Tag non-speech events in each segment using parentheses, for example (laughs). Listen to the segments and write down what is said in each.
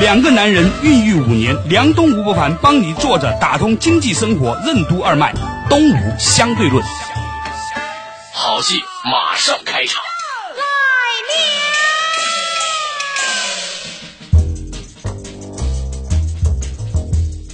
两个男人孕育五年，梁东吴伯凡帮你坐着打通经济生活任督二脉，东吴相对论。好戏马上开场。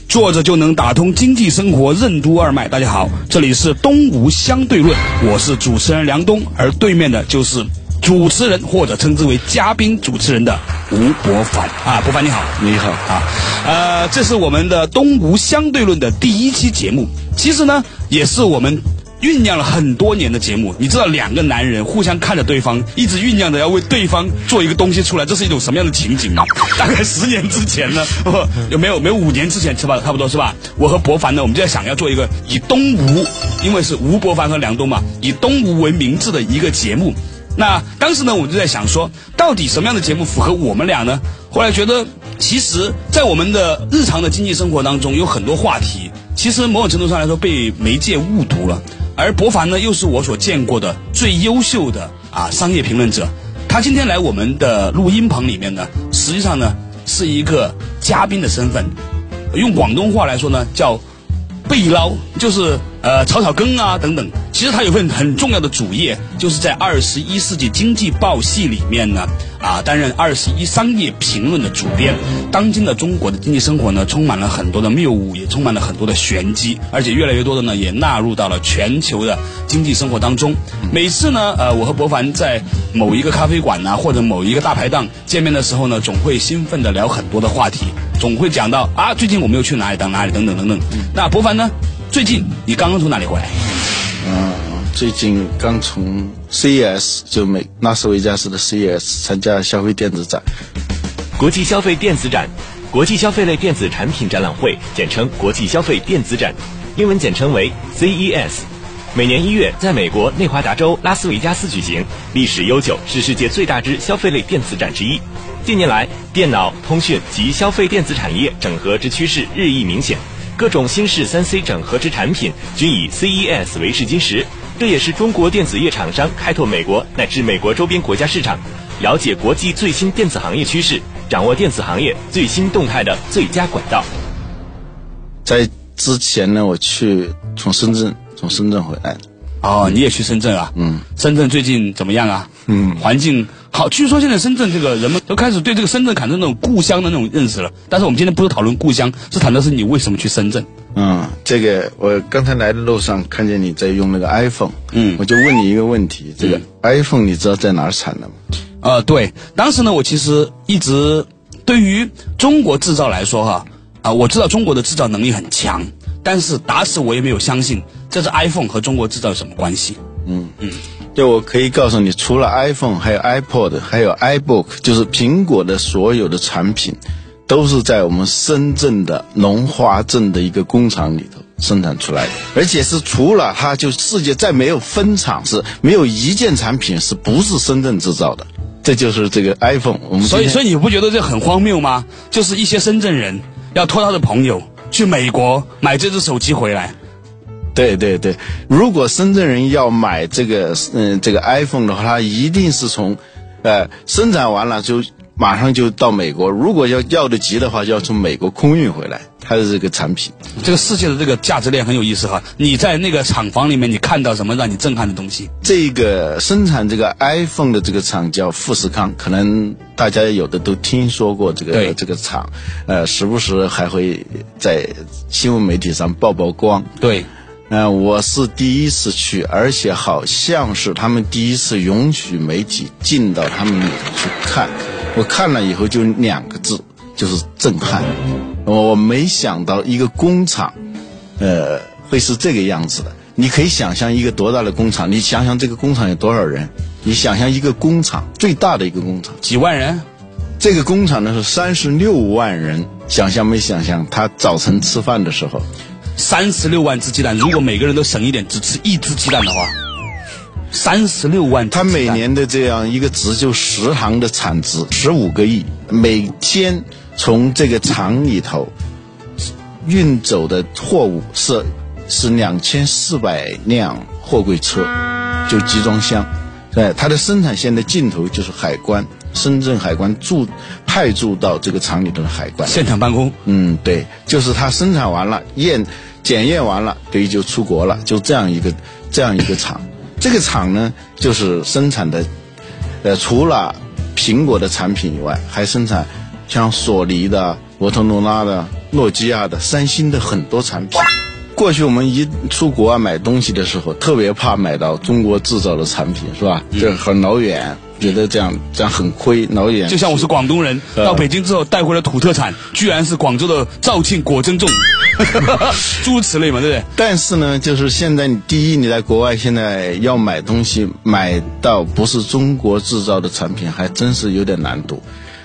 坐着就能打通经济生活任督二脉。大家好，这里是东吴相对论，我是主持人梁东，而对面的就是主持人或者称之为嘉宾主持人的吴伯凡啊，伯凡你好，你好啊，呃，这是我们的东吴相对论的第一期节目，其实呢，也是我们。酝酿了很多年的节目，你知道两个男人互相看着对方，一直酝酿着要为对方做一个东西出来，这是一种什么样的情景吗？(laughs) 大概十年之前呢，(laughs) 有没有？没有五年之前是吧？差不多是吧？我和博凡呢，我们就在想要做一个以东吴，因为是吴伯凡和梁东嘛，以东吴为名字的一个节目。那当时呢，我就在想说，到底什么样的节目符合我们俩呢？后来觉得，其实，在我们的日常的经济生活当中，有很多话题，其实某种程度上来说被媒介误读了。而博凡呢，又是我所见过的最优秀的啊商业评论者。他今天来我们的录音棚里面呢，实际上呢是一个嘉宾的身份。用广东话来说呢，叫背捞，就是呃草草羹啊等等。其实他有份很重要的主业，就是在《二十一世纪经济报》系里面呢。啊，担任二十一商业评论的主编。当今的中国的经济生活呢，充满了很多的谬误，也充满了很多的玄机，而且越来越多的呢，也纳入到了全球的经济生活当中。每次呢，呃，我和博凡在某一个咖啡馆呐，或者某一个大排档见面的时候呢，总会兴奋的聊很多的话题，总会讲到啊，最近我们又去哪里当哪里等等等等。那博凡呢，最近你刚刚从哪里回来？嗯。最近刚从 CES 就美拉斯维加斯的 CES 参加消费电子展，国际消费电子展，国际消费类电子产品展览会，简称国际消费电子展，英文简称为 CES。每年一月在美国内华达州拉斯维加斯举行，历史悠久，是世界最大之消费类电子展之一。近年来，电脑、通讯及消费电子产业整合之趋势日益明显，各种新式三 C 整合之产品均以 CES 为试金石。这也是中国电子业厂商开拓美国乃至美国周边国家市场，了解国际最新电子行业趋势，掌握电子行业最新动态的最佳管道。在之前呢，我去从深圳从深圳回来。哦，你也去深圳啊？嗯。深圳最近怎么样啊？嗯。环境好，据说现在深圳这个人们都开始对这个深圳产生那种故乡的那种认识了。但是我们今天不是讨论故乡，是谈的是你为什么去深圳。嗯，这个我刚才来的路上看见你在用那个 iPhone，嗯，我就问你一个问题，这个 iPhone 你知道在哪儿产的吗？呃，对，当时呢，我其实一直对于中国制造来说哈，啊，我知道中国的制造能力很强，但是打死我也没有相信这是 iPhone 和中国制造有什么关系。嗯嗯，就我可以告诉你，除了 iPhone，还有 iPod，还有 iBook，就是苹果的所有的产品。都是在我们深圳的龙华镇的一个工厂里头生产出来的，而且是除了它，就世界再没有分厂，是没有一件产品是不是深圳制造的。这就是这个 iPhone。我们所以，所以你不觉得这很荒谬吗？就是一些深圳人要托他的朋友去美国买这只手机回来。对对对，如果深圳人要买这个嗯这个 iPhone 的话，他一定是从，呃，生产完了就。马上就到美国，如果要要的急的话，就要从美国空运回来。它的这个产品，这个世界的这个价值链很有意思哈。你在那个厂房里面，你看到什么让你震撼的东西？这个生产这个 iPhone 的这个厂叫富士康，可能大家有的都听说过这个这个厂，呃，时不时还会在新闻媒体上曝曝光。对，嗯，我是第一次去，而且好像是他们第一次允许媒体进到他们里头去看。我看了以后就两个字，就是震撼。我没想到一个工厂，呃，会是这个样子的。你可以想象一个多大的工厂？你想想这个工厂有多少人？你想象一个工厂最大的一个工厂，几万人？这个工厂呢是三十六万人，想象没想象？他早晨吃饭的时候，三十六万只鸡蛋，如果每个人都省一点，只吃一只鸡蛋的话，三十六万只鸡蛋。他每年的这样一个值就食堂的产值十五个亿，每天从这个厂里头运走的货物是是两千四百辆货柜车，就集装箱。对，它的生产线的尽头就是海关，深圳海关驻派驻到这个厂里头的海关。现场办公，嗯，对，就是它生产完了，验检验完了，可以就出国了，就这样一个这样一个厂。这个厂呢，就是生产的，呃，除了苹果的产品以外，还生产像索尼的、摩托罗拉的、诺基亚的、三星的很多产品。过去我们一出国啊买东西的时候，特别怕买到中国制造的产品，是吧？这很老远，觉得这样这样很亏，老远。就像我是广东人，到北京之后带回了土特产，居然是广州的肇庆果珍粽，(laughs) 诸如此类嘛，对不对？但是呢，就是现在你第一，你在国外现在要买东西，买到不是中国制造的产品，还真是有点难度。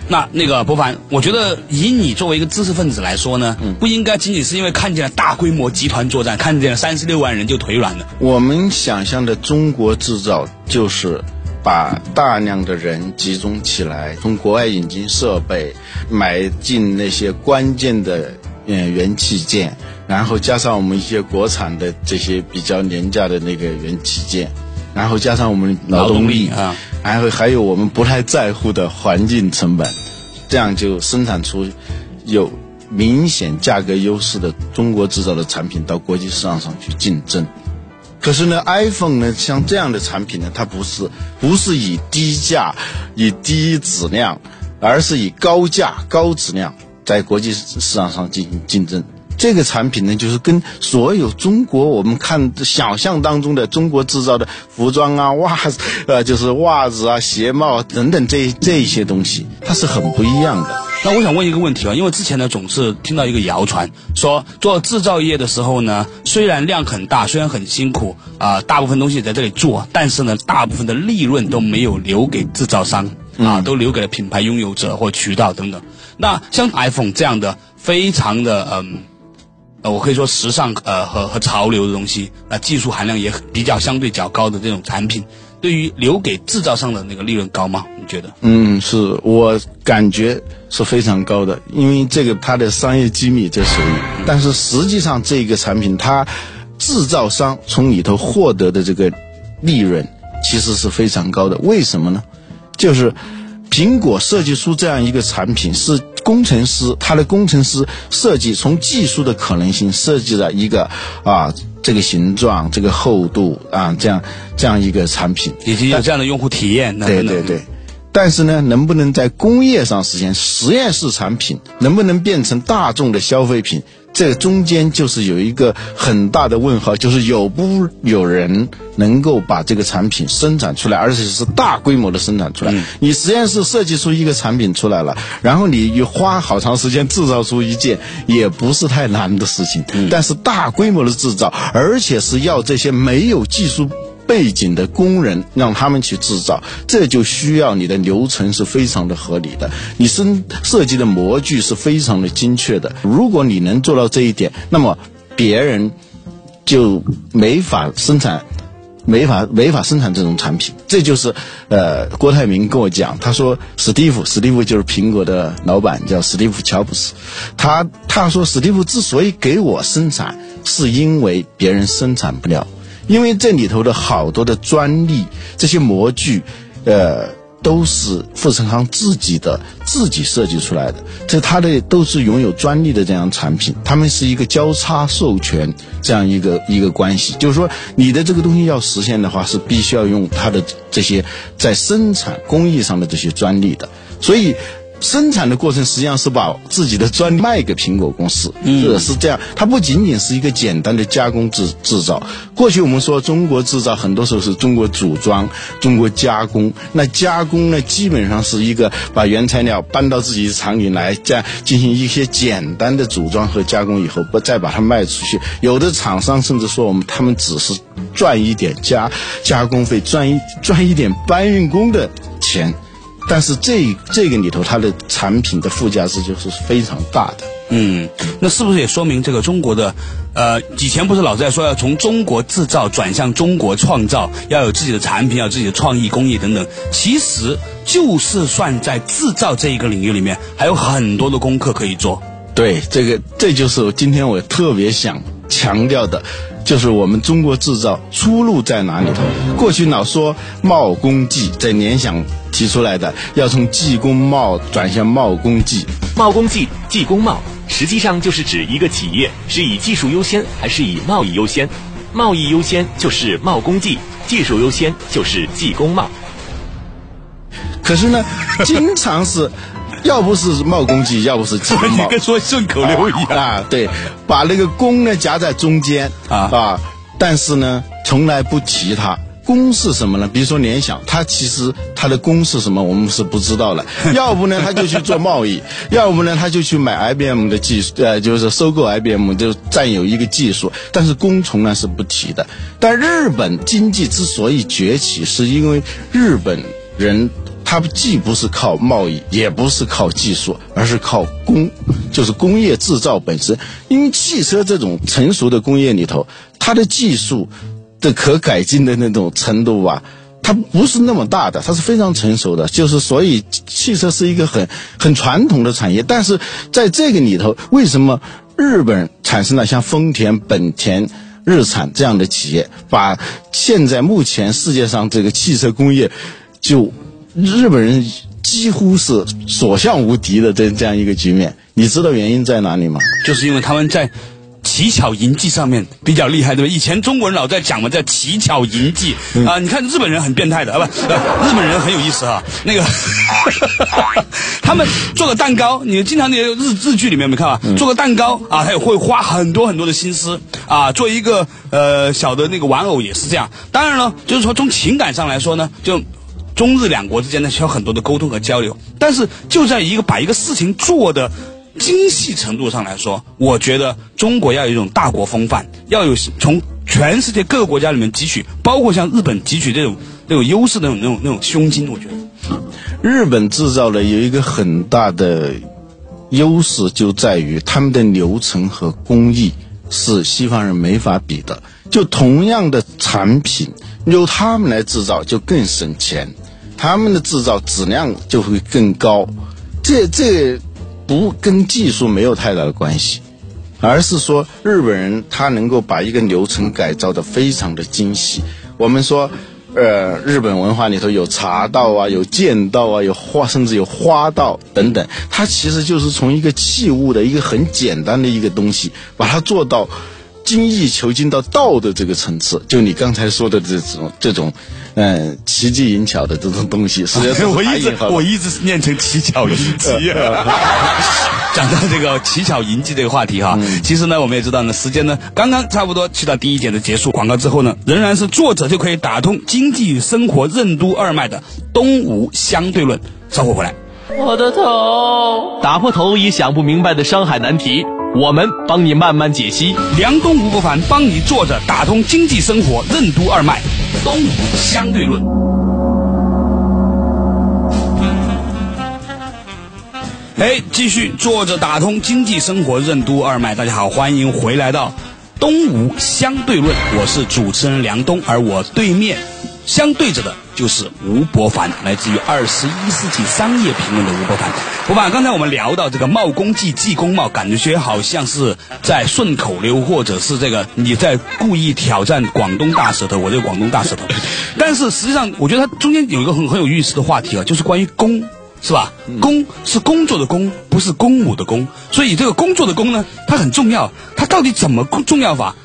那那个博凡，我觉得以你作为一个知识分子来说呢，不应该仅仅是因为看见了大规模集团作战，看见了三十六万人就腿软了。我们想象的中国制造就是把大量的人集中起来，从国外引进设备，买进那些关键的嗯元器件，然后加上我们一些国产的这些比较廉价的那个元器件。然后加上我们劳动力啊，然后还有我们不太在乎的环境成本，这样就生产出有明显价格优势的中国制造的产品到国际市场上去竞争。可是呢，iPhone 呢，像这样的产品呢，它不是不是以低价、以低质量，而是以高价、高质量在国际市场上进行竞争。这个产品呢，就是跟所有中国我们看想象当中的中国制造的服装啊、袜子，呃，就是袜子啊、鞋帽等等这这一些东西，它是很不一样的。那我想问一个问题啊，因为之前呢总是听到一个谣传，说做制造业的时候呢，虽然量很大，虽然很辛苦啊，大部分东西在这里做，但是呢，大部分的利润都没有留给制造商啊，都留给了品牌拥有者或渠道等等。那像 iPhone 这样的，非常的嗯。呃，我可以说时尚呃和和潮流的东西，那技术含量也比较相对较高的这种产品，对于留给制造商的那个利润高吗？你觉得？嗯，是我感觉是非常高的，因为这个它的商业机密这属于，但是实际上这个产品它制造商从里头获得的这个利润其实是非常高的，为什么呢？就是苹果设计出这样一个产品是。工程师，他的工程师设计从技术的可能性设计了一个啊，这个形状、这个厚度啊，这样这样一个产品，以及有这样的用户体验。对对对。但是呢，能不能在工业上实现实验室产品，能不能变成大众的消费品？这中间就是有一个很大的问号，就是有不有人能够把这个产品生产出来，而且是大规模的生产出来。你实验室设计出一个产品出来了，然后你花好长时间制造出一件，也不是太难的事情。但是大规模的制造，而且是要这些没有技术。背景的工人让他们去制造，这就需要你的流程是非常的合理的，你生设计的模具是非常的精确的。如果你能做到这一点，那么别人就没法生产，没法没法生产这种产品。这就是呃，郭台铭跟我讲，他说史蒂夫，史蒂夫就是苹果的老板，叫史蒂夫乔布斯。他他说史蒂夫之所以给我生产，是因为别人生产不了。因为这里头的好多的专利，这些模具，呃，都是富士康自己的自己设计出来的，这它的都是拥有专利的这样产品，他们是一个交叉授权这样一个一个关系，就是说你的这个东西要实现的话，是必须要用它的这些在生产工艺上的这些专利的，所以。生产的过程实际上是把自己的专利卖给苹果公司，是是这样。它不仅仅是一个简单的加工制制造。过去我们说中国制造，很多时候是中国组装、中国加工。那加工呢，基本上是一个把原材料搬到自己的厂里来，再进行一些简单的组装和加工以后，不再把它卖出去。有的厂商甚至说，我们他们只是赚一点加加工费，赚一赚一点搬运工的钱。但是这这个里头它的产品的附加值就是非常大的。嗯，那是不是也说明这个中国的，呃，以前不是老在说要从中国制造转向中国创造，要有自己的产品，要有自己的创意工艺等等。其实就是算在制造这一个领域里面，还有很多的功课可以做。对，这个这就是今天我特别想强调的，就是我们中国制造出路在哪里头？过去老说贸工技，在联想提出来的，要从技工贸转向贸工技。贸工技、技工贸，实际上就是指一个企业是以技术优先还是以贸易优先。贸易优先就是贸工技，技术优先就是技工贸。可是呢，经常是。要不是贸工技，要不是技工贸，你跟说顺口溜一样啊！对，把那个工呢夹在中间啊啊，但是呢，从来不提它。工是什么呢？比如说联想，它其实它的工是什么，我们是不知道的。(laughs) 要不呢，他就去做贸易；(laughs) 要不呢，他就去买 IBM 的技术，呃，就是收购 IBM，就占有一个技术。但是工从来是不提的。但日本经济之所以崛起，是因为日本人。它既不是靠贸易，也不是靠技术，而是靠工，就是工业制造本身。因为汽车这种成熟的工业里头，它的技术的可改进的那种程度吧，它不是那么大的，它是非常成熟的。就是所以，汽车是一个很很传统的产业。但是在这个里头，为什么日本产生了像丰田、本田、日产这样的企业，把现在目前世界上这个汽车工业就。日本人几乎是所向无敌的这这样一个局面，你知道原因在哪里吗？就是因为他们在奇巧银技上面比较厉害，对吧？以前中国人老在讲嘛，叫乞巧银技啊。你看日本人很变态的啊，不，(laughs) 日本人很有意思啊。那个 (laughs) 他们做个蛋糕，你经常那些日日剧里面没看啊？做个蛋糕啊，他也会花很多很多的心思啊。做一个呃小的那个玩偶也是这样。当然了，就是说从情感上来说呢，就。中日两国之间呢需要很多的沟通和交流，但是就在一个把一个事情做的精细程度上来说，我觉得中国要有一种大国风范，要有从全世界各个国家里面汲取，包括像日本汲取这种那种优势那种那种那种胸襟。我觉得，日本制造的有一个很大的优势，就在于他们的流程和工艺是西方人没法比的。就同样的产品，由他们来制造就更省钱。他们的制造质量就会更高，这这不跟技术没有太大的关系，而是说日本人他能够把一个流程改造的非常的精细。我们说，呃，日本文化里头有茶道啊，有剑道啊，有花，甚至有花道等等，它其实就是从一个器物的一个很简单的一个东西，把它做到。精益求精到道的这个层次，就你刚才说的这种这种，嗯，奇技淫巧的这种东西，实际上 (laughs) 我一直我一直念成奇巧淫技。(laughs) 讲到这个奇巧淫技这个话题哈，其实呢，我们也知道呢，时间呢刚刚差不多去到第一节的结束，广告之后呢，仍然是作者就可以打通经济与生活任督二脉的东吴相对论。稍后回来，我的头，打破头也想不明白的商海难题。我们帮你慢慢解析，梁东吴不凡帮你坐着打通经济生活任督二脉，东吴相对论。哎，继续坐着打通经济生活任督二脉。大家好，欢迎回来到东吴相对论，我是主持人梁东，而我对面相对着的。就是吴伯凡，来自于二十一世纪商业评论的吴伯凡。伯凡，刚才我们聊到这个贸工技、技工贸，感觉好像是在顺口溜，或者是这个你在故意挑战广东大舌头，我这个广东大舌头。(laughs) 但是实际上，我觉得它中间有一个很很有意思的话题啊，就是关于工，是吧？工是工作的工，不是公母的工。所以这个工作的工呢，它很重要。它到底怎么重要法？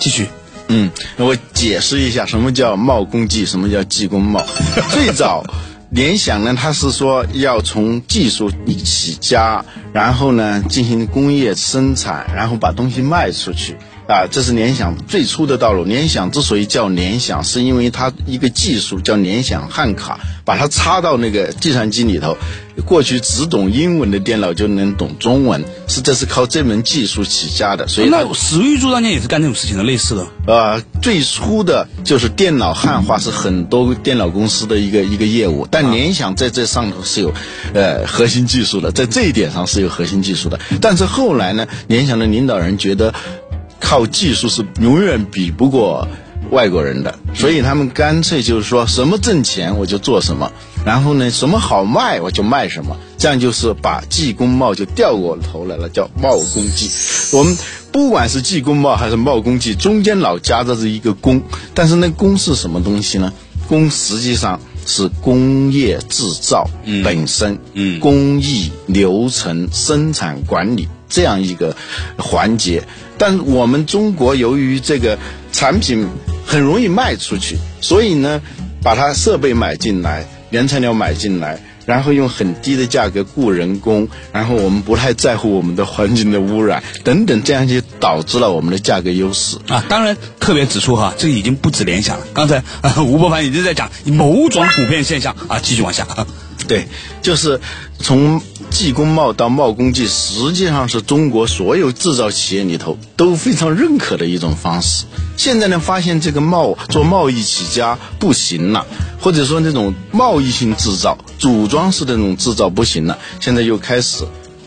继续。嗯，我解释一下什么叫贸工技，什么叫技工贸。(laughs) 最早联想呢，它是说要从技术起家，然后呢进行工业生产，然后把东西卖出去啊，这是联想最初的道路。联想之所以叫联想，是因为它一个技术叫联想汉卡，把它插到那个计算机里头，过去只懂英文的电脑就能懂中文，是这是靠这门技术起家的。所以那史玉柱当年也是干这种事情的，类似的。呃，最初的就是电脑汉化是很多电脑公司的一个一个业务，但联想在这上头是有呃核心技术的，在这一点上是有核心技术的。但是后来呢，联想的领导人觉得靠技术是永远比不过外国人的，所以他们干脆就是说什么挣钱我就做什么，然后呢什么好卖我就卖什么，这样就是把技工贸就调过头来了，叫贸工技。我们不管是技工贸还是贸工技，中间老夹着是一个工，但是那工是什么东西呢？工实际上是工业制造本身，嗯工艺流程、生产管理这样一个环节。但我们中国由于这个产品很容易卖出去，所以呢，把它设备买进来，原材料买进来，然后用很低的价格雇人工，然后我们不太在乎我们的环境的污染等等，这样就导致了我们的价格优势。啊，当然特别指出哈，这已经不止联想了。刚才、啊、吴伯凡已经在讲某种普遍现象啊，继续往下。对，就是从技工贸到贸工技，实际上是中国所有制造企业里头都非常认可的一种方式。现在呢，发现这个贸做贸易起家不行了，或者说那种贸易性制造、组装式的那种制造不行了，现在又开始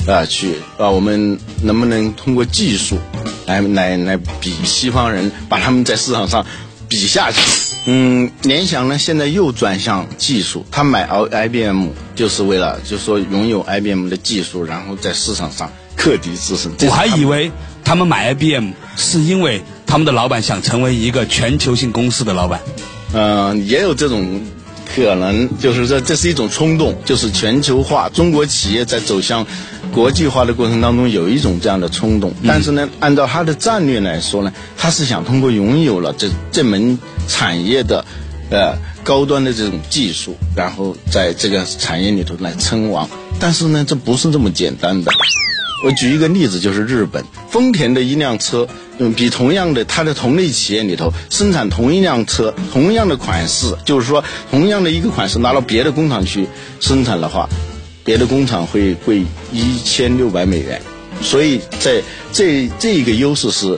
啊去啊，我们能不能通过技术来来来比西方人，把他们在市场上比下去？嗯，联想呢现在又转向技术，他买 I B M 就是为了就是说拥有 I B M 的技术，然后在市场上克敌制胜。我还以为他们买 IBM 是因为他们的老板想成为一个全球性公司的老板。嗯，也有这种可能，就是说这是一种冲动，就是全球化，中国企业在走向国际化的过程当中有一种这样的冲动。但是呢，按照他的战略来说呢，他是想通过拥有了这这门产业的，呃。高端的这种技术，然后在这个产业里头来称王，但是呢，这不是这么简单的。我举一个例子，就是日本丰田的一辆车，嗯，比同样的它的同类企业里头生产同一辆车，同样的款式，就是说同样的一个款式拿到别的工厂去生产的话，别的工厂会贵一千六百美元。所以在这这一个优势是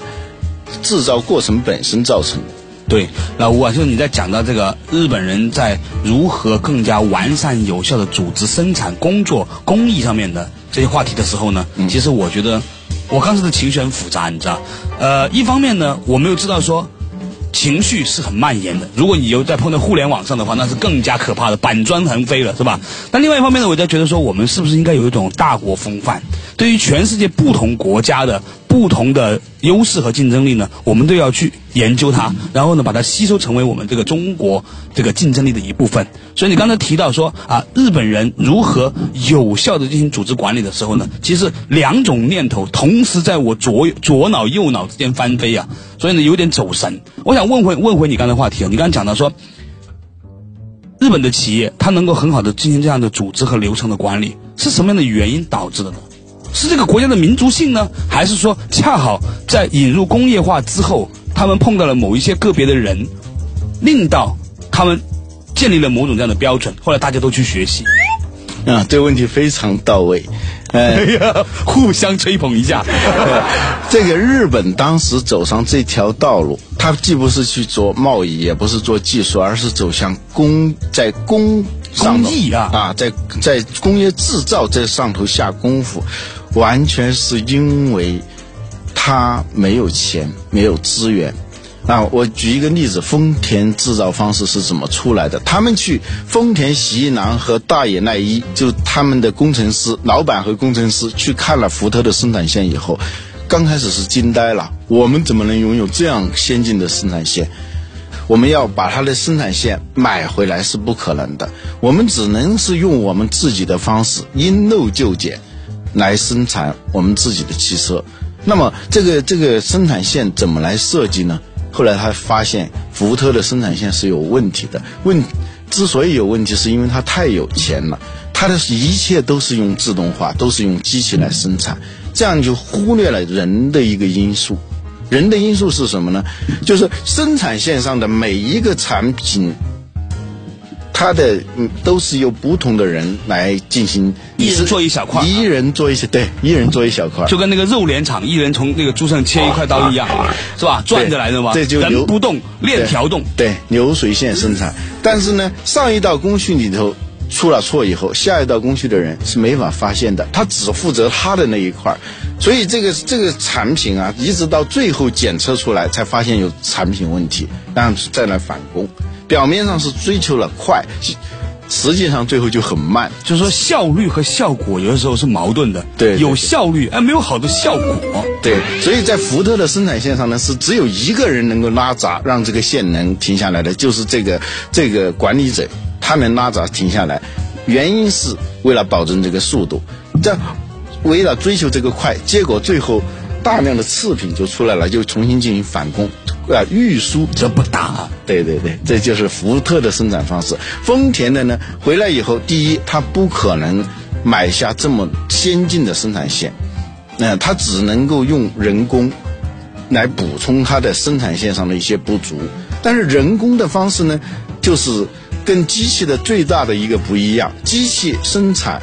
制造过程本身造成的。对，老吴啊，就是你在讲到这个日本人在如何更加完善有效的组织生产工作工艺上面的这些话题的时候呢，其实我觉得我刚才的情绪很复杂，你知道，呃，一方面呢，我没有知道说。情绪是很蔓延的。如果你又在碰到互联网上的话，那是更加可怕的，板砖横飞了，是吧？那另外一方面呢，我在觉得说，我们是不是应该有一种大国风范？对于全世界不同国家的不同的优势和竞争力呢，我们都要去研究它，然后呢，把它吸收成为我们这个中国这个竞争力的一部分。所以你刚才提到说啊，日本人如何有效的进行组织管理的时候呢，其实两种念头同时在我左左脑右脑之间翻飞啊，所以呢有点走神。我想问回问回你刚才话题啊，你刚才讲到说，日本的企业它能够很好的进行这样的组织和流程的管理，是什么样的原因导致的呢？是这个国家的民族性呢，还是说恰好在引入工业化之后，他们碰到了某一些个别的人，令到他们建立了某种这样的标准，后来大家都去学习，啊，这个问题非常到位。呃，(laughs) 哎呀，互相吹捧一下。这个日本当时走上这条道路，它既不是去做贸易，也不是做技术，而是走向工在工工艺啊啊，在在工业制造这上头下功夫，完全是因为他没有钱，没有资源。啊，我举一个例子，丰田制造方式是怎么出来的？他们去丰田喜一郎和大野耐一，就他们的工程师、老板和工程师去看了福特的生产线以后，刚开始是惊呆了，我们怎么能拥有这样先进的生产线？我们要把它的生产线买回来是不可能的，我们只能是用我们自己的方式因陋就简来生产我们自己的汽车。那么这个这个生产线怎么来设计呢？后来他发现福特的生产线是有问题的，问之所以有问题，是因为他太有钱了，他的一切都是用自动化，都是用机器来生产，这样就忽略了人的一个因素。人的因素是什么呢？就是生产线上的每一个产品，它的嗯都是由不同的人来进行，一人做一小块一人做一些，对，一人做一小块，就跟那个肉联厂，一人从那个猪上切一块刀一样，是吧？转着来的嘛，这就流人不动，链条动。对，流水线生产。但是呢，上一道工序里头出了错以后，下一道工序的人是没法发现的，他只负责他的那一块儿，所以这个这个产品啊，一直到最后检测出来才发现有产品问题，然后再来返工。表面上是追求了快，实实际上最后就很慢。就是说效率和效果有的时候是矛盾的，对对有效率而，没有好的效果。对，所以在福特的生产线上呢，是只有一个人能够拉闸，让这个线能停下来的，就是这个这个管理者，他能拉闸停下来，原因是为了保证这个速度，这为了追求这个快，结果最后大量的次品就出来了，就重新进行返工，啊，运输这不打，对对对，这就是福特的生产方式。丰田的呢，回来以后，第一，他不可能买下这么先进的生产线，那、他只能够用人工来补充它的生产线上的一些不足。但是人工的方式呢，就是跟机器的最大的一个不一样，机器生产。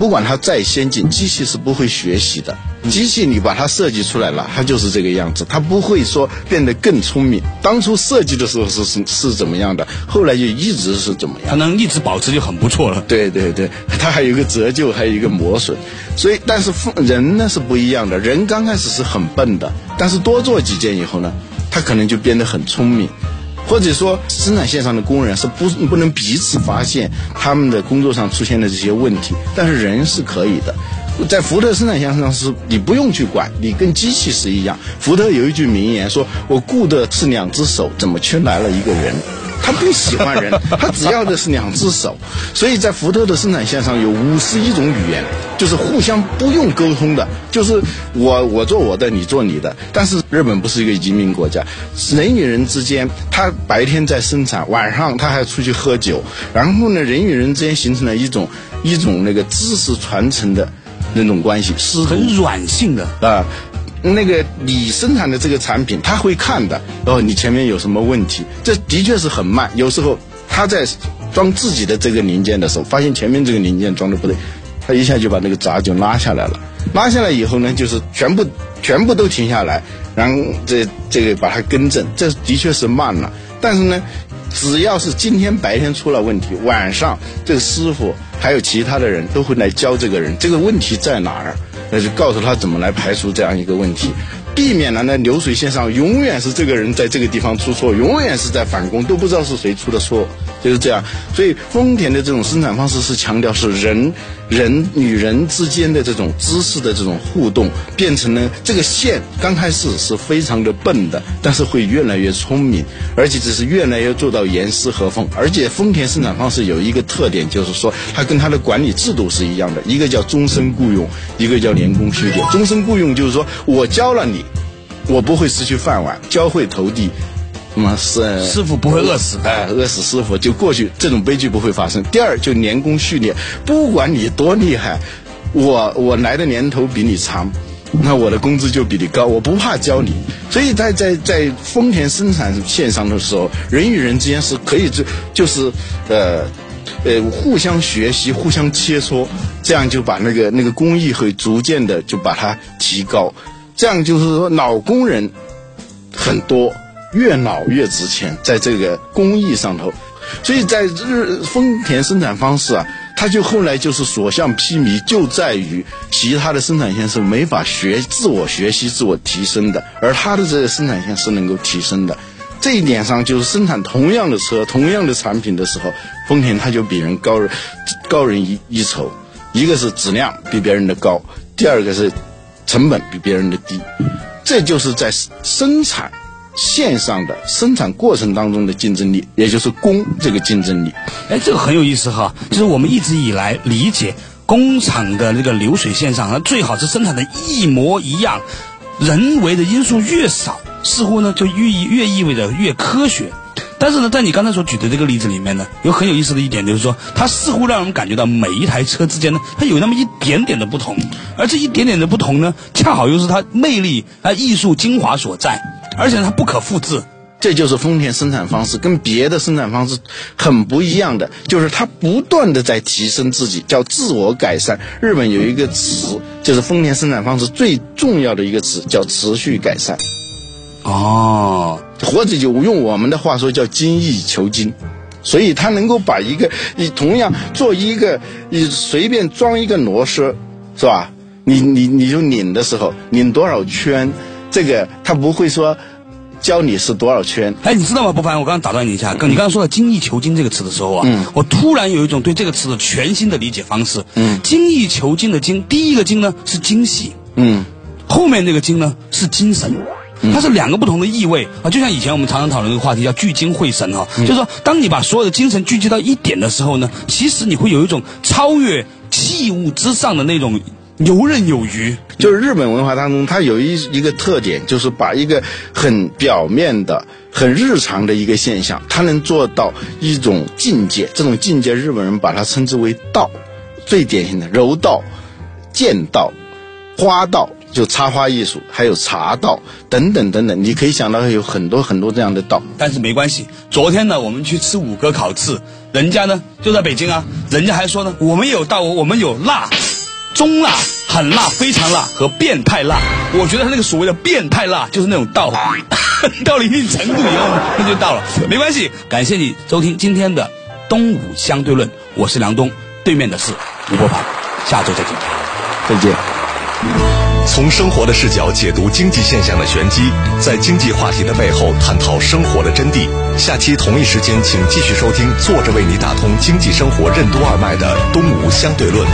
不管它再先进，机器是不会学习的。机器你把它设计出来了，它就是这个样子，它不会说变得更聪明。当初设计的时候是是是怎么样的，后来就一直是怎么样。它能一直保持就很不错了。对对对，它还有一个折旧，还有一个磨损，所以但是人呢是不一样的，人刚开始是很笨的，但是多做几件以后呢，他可能就变得很聪明。或者说，生产线上的工人是不不能彼此发现他们的工作上出现的这些问题，但是人是可以的。在福特生产线上是你不用去管，你跟机器是一样。福特有一句名言说：“我雇的是两只手，怎么却来了一个人？”他不喜欢人，(laughs) 他只要的是两只手。所以在福特的生产线上有五十一种语言，就是互相不用沟通的，就是我我做我的，你做你的。但是日本不是一个移民国家，人与人之间，他白天在生产，晚上他还出去喝酒，然后呢，人与人之间形成了一种一种那个知识传承的那种关系，是很软性的，啊，那个你生产的这个产品，他会看的。哦，你前面有什么问题？这的确是很慢。有时候他在装自己的这个零件的时候，发现前面这个零件装的不对，他一下就把那个闸就拉下来了。拉下来以后呢，就是全部全部都停下来，然后这这个把它更正。这的确是慢了，但是呢，只要是今天白天出了问题，晚上这个师傅还有其他的人都会来教这个人这个问题在哪儿。那就告诉他怎么来排除这样一个问题，避免了呢流水线上永远是这个人在这个地方出错，永远是在返工，都不知道是谁出的错，就是这样。所以丰田的这种生产方式是强调是人人与人之间的这种知识的这种互动，变成了这个线刚开始是非常的笨的，但是会越来越聪明，而且只是越来越做到严丝合缝。而且丰田生产方式有一个特点，就是说它跟它的管理制度是一样的，一个叫终身雇佣，一个叫年功序列。终身雇佣就是说我教了你，我不会失去饭碗，教会投递。那么是师傅不会饿死的。哎，饿死师傅就过去，这种悲剧不会发生。第二，就年功序列，不管你多厉害，我我来的年头比你长，那我的工资就比你高，我不怕教你。所以在在在丰田生产线上的时候，人与人之间是可以就就是呃呃互相学习、互相切磋，这样就把那个那个工艺会逐渐的就把它提高。这样就是说，老工人很多，越老越值钱，在这个工艺上头。所以在日丰田生产方式啊，它就后来就是所向披靡，就在于其他的生产线是没法学自我学习、自我提升的，而它的这个生产线是能够提升的。这一点上，就是生产同样的车、同样的产品的时候，丰田它就比人高人高人一一筹。一个是质量比别人的高，第二个是成本比别人的低，这就是在生产线上的生产过程当中的竞争力，也就是工这个竞争力。哎，这个很有意思哈，就是我们一直以来理解工厂的那个流水线上，它最好是生产的一模一样，人为的因素越少，似乎呢就越意越意味着越科学。但是呢，在你刚才所举的这个例子里面呢，有很有意思的一点就是说，它似乎让人感觉到每一台车之间呢，它有那么一点点的不同，而这一点点的不同呢，恰好又是它魅力啊艺术精华所在，而且它不可复制。这就是丰田生产方式跟别的生产方式很不一样的，就是它不断的在提升自己，叫自我改善。日本有一个词，就是丰田生产方式最重要的一个词，叫持续改善。哦，或者就用我们的话说叫精益求精。所以他能够把一个你同样做一个你随便装一个螺丝，是吧？你你你就拧的时候拧多少圈，这个他不会说。教你是多少圈？哎，你知道吗，不凡？我刚刚打断你一下，刚你刚刚说到“精益求精”这个词的时候啊，嗯我突然有一种对这个词的全新的理解方式。嗯精益求精的“精”，第一个“精”呢是惊喜，嗯后面那个“精”呢是精神。它是两个不同的意味啊，就像以前我们常常讨论一个话题叫聚精会神哈、就是说，当你把所有的精神聚集到一点的时候呢，其实你会有一种超越器物之上的那种游刃有余。就是日本文化当中，它有一一个特点，就是把一个很表面的、很日常的一个现象，它能做到一种境界。这种境界，日本人把它称之为道，最典型的柔道、剑道、花道，就插花艺术，还有茶道等等等等，你可以想到有很多很多这样的道。但是没关系，昨天呢，我们去吃五哥烤翅，人家呢就在北京啊，人家还说呢，我们有道，我们有辣，中辣、很辣、非常辣和变态辣。我觉得他那个所谓的变态辣，就是那种道，(laughs) 到了一定程度以后，那就到了。没关系，感谢你收听今天的东武相对论，我是梁东，对面的是吴伯凡，下周再见。再见。从生活的视角解读经济现象的玄机，在经济话题的背后探讨生活的真谛。下期同一时间，请继续收听坐着为你打通经济生活任督二脉的《东吴相对论》。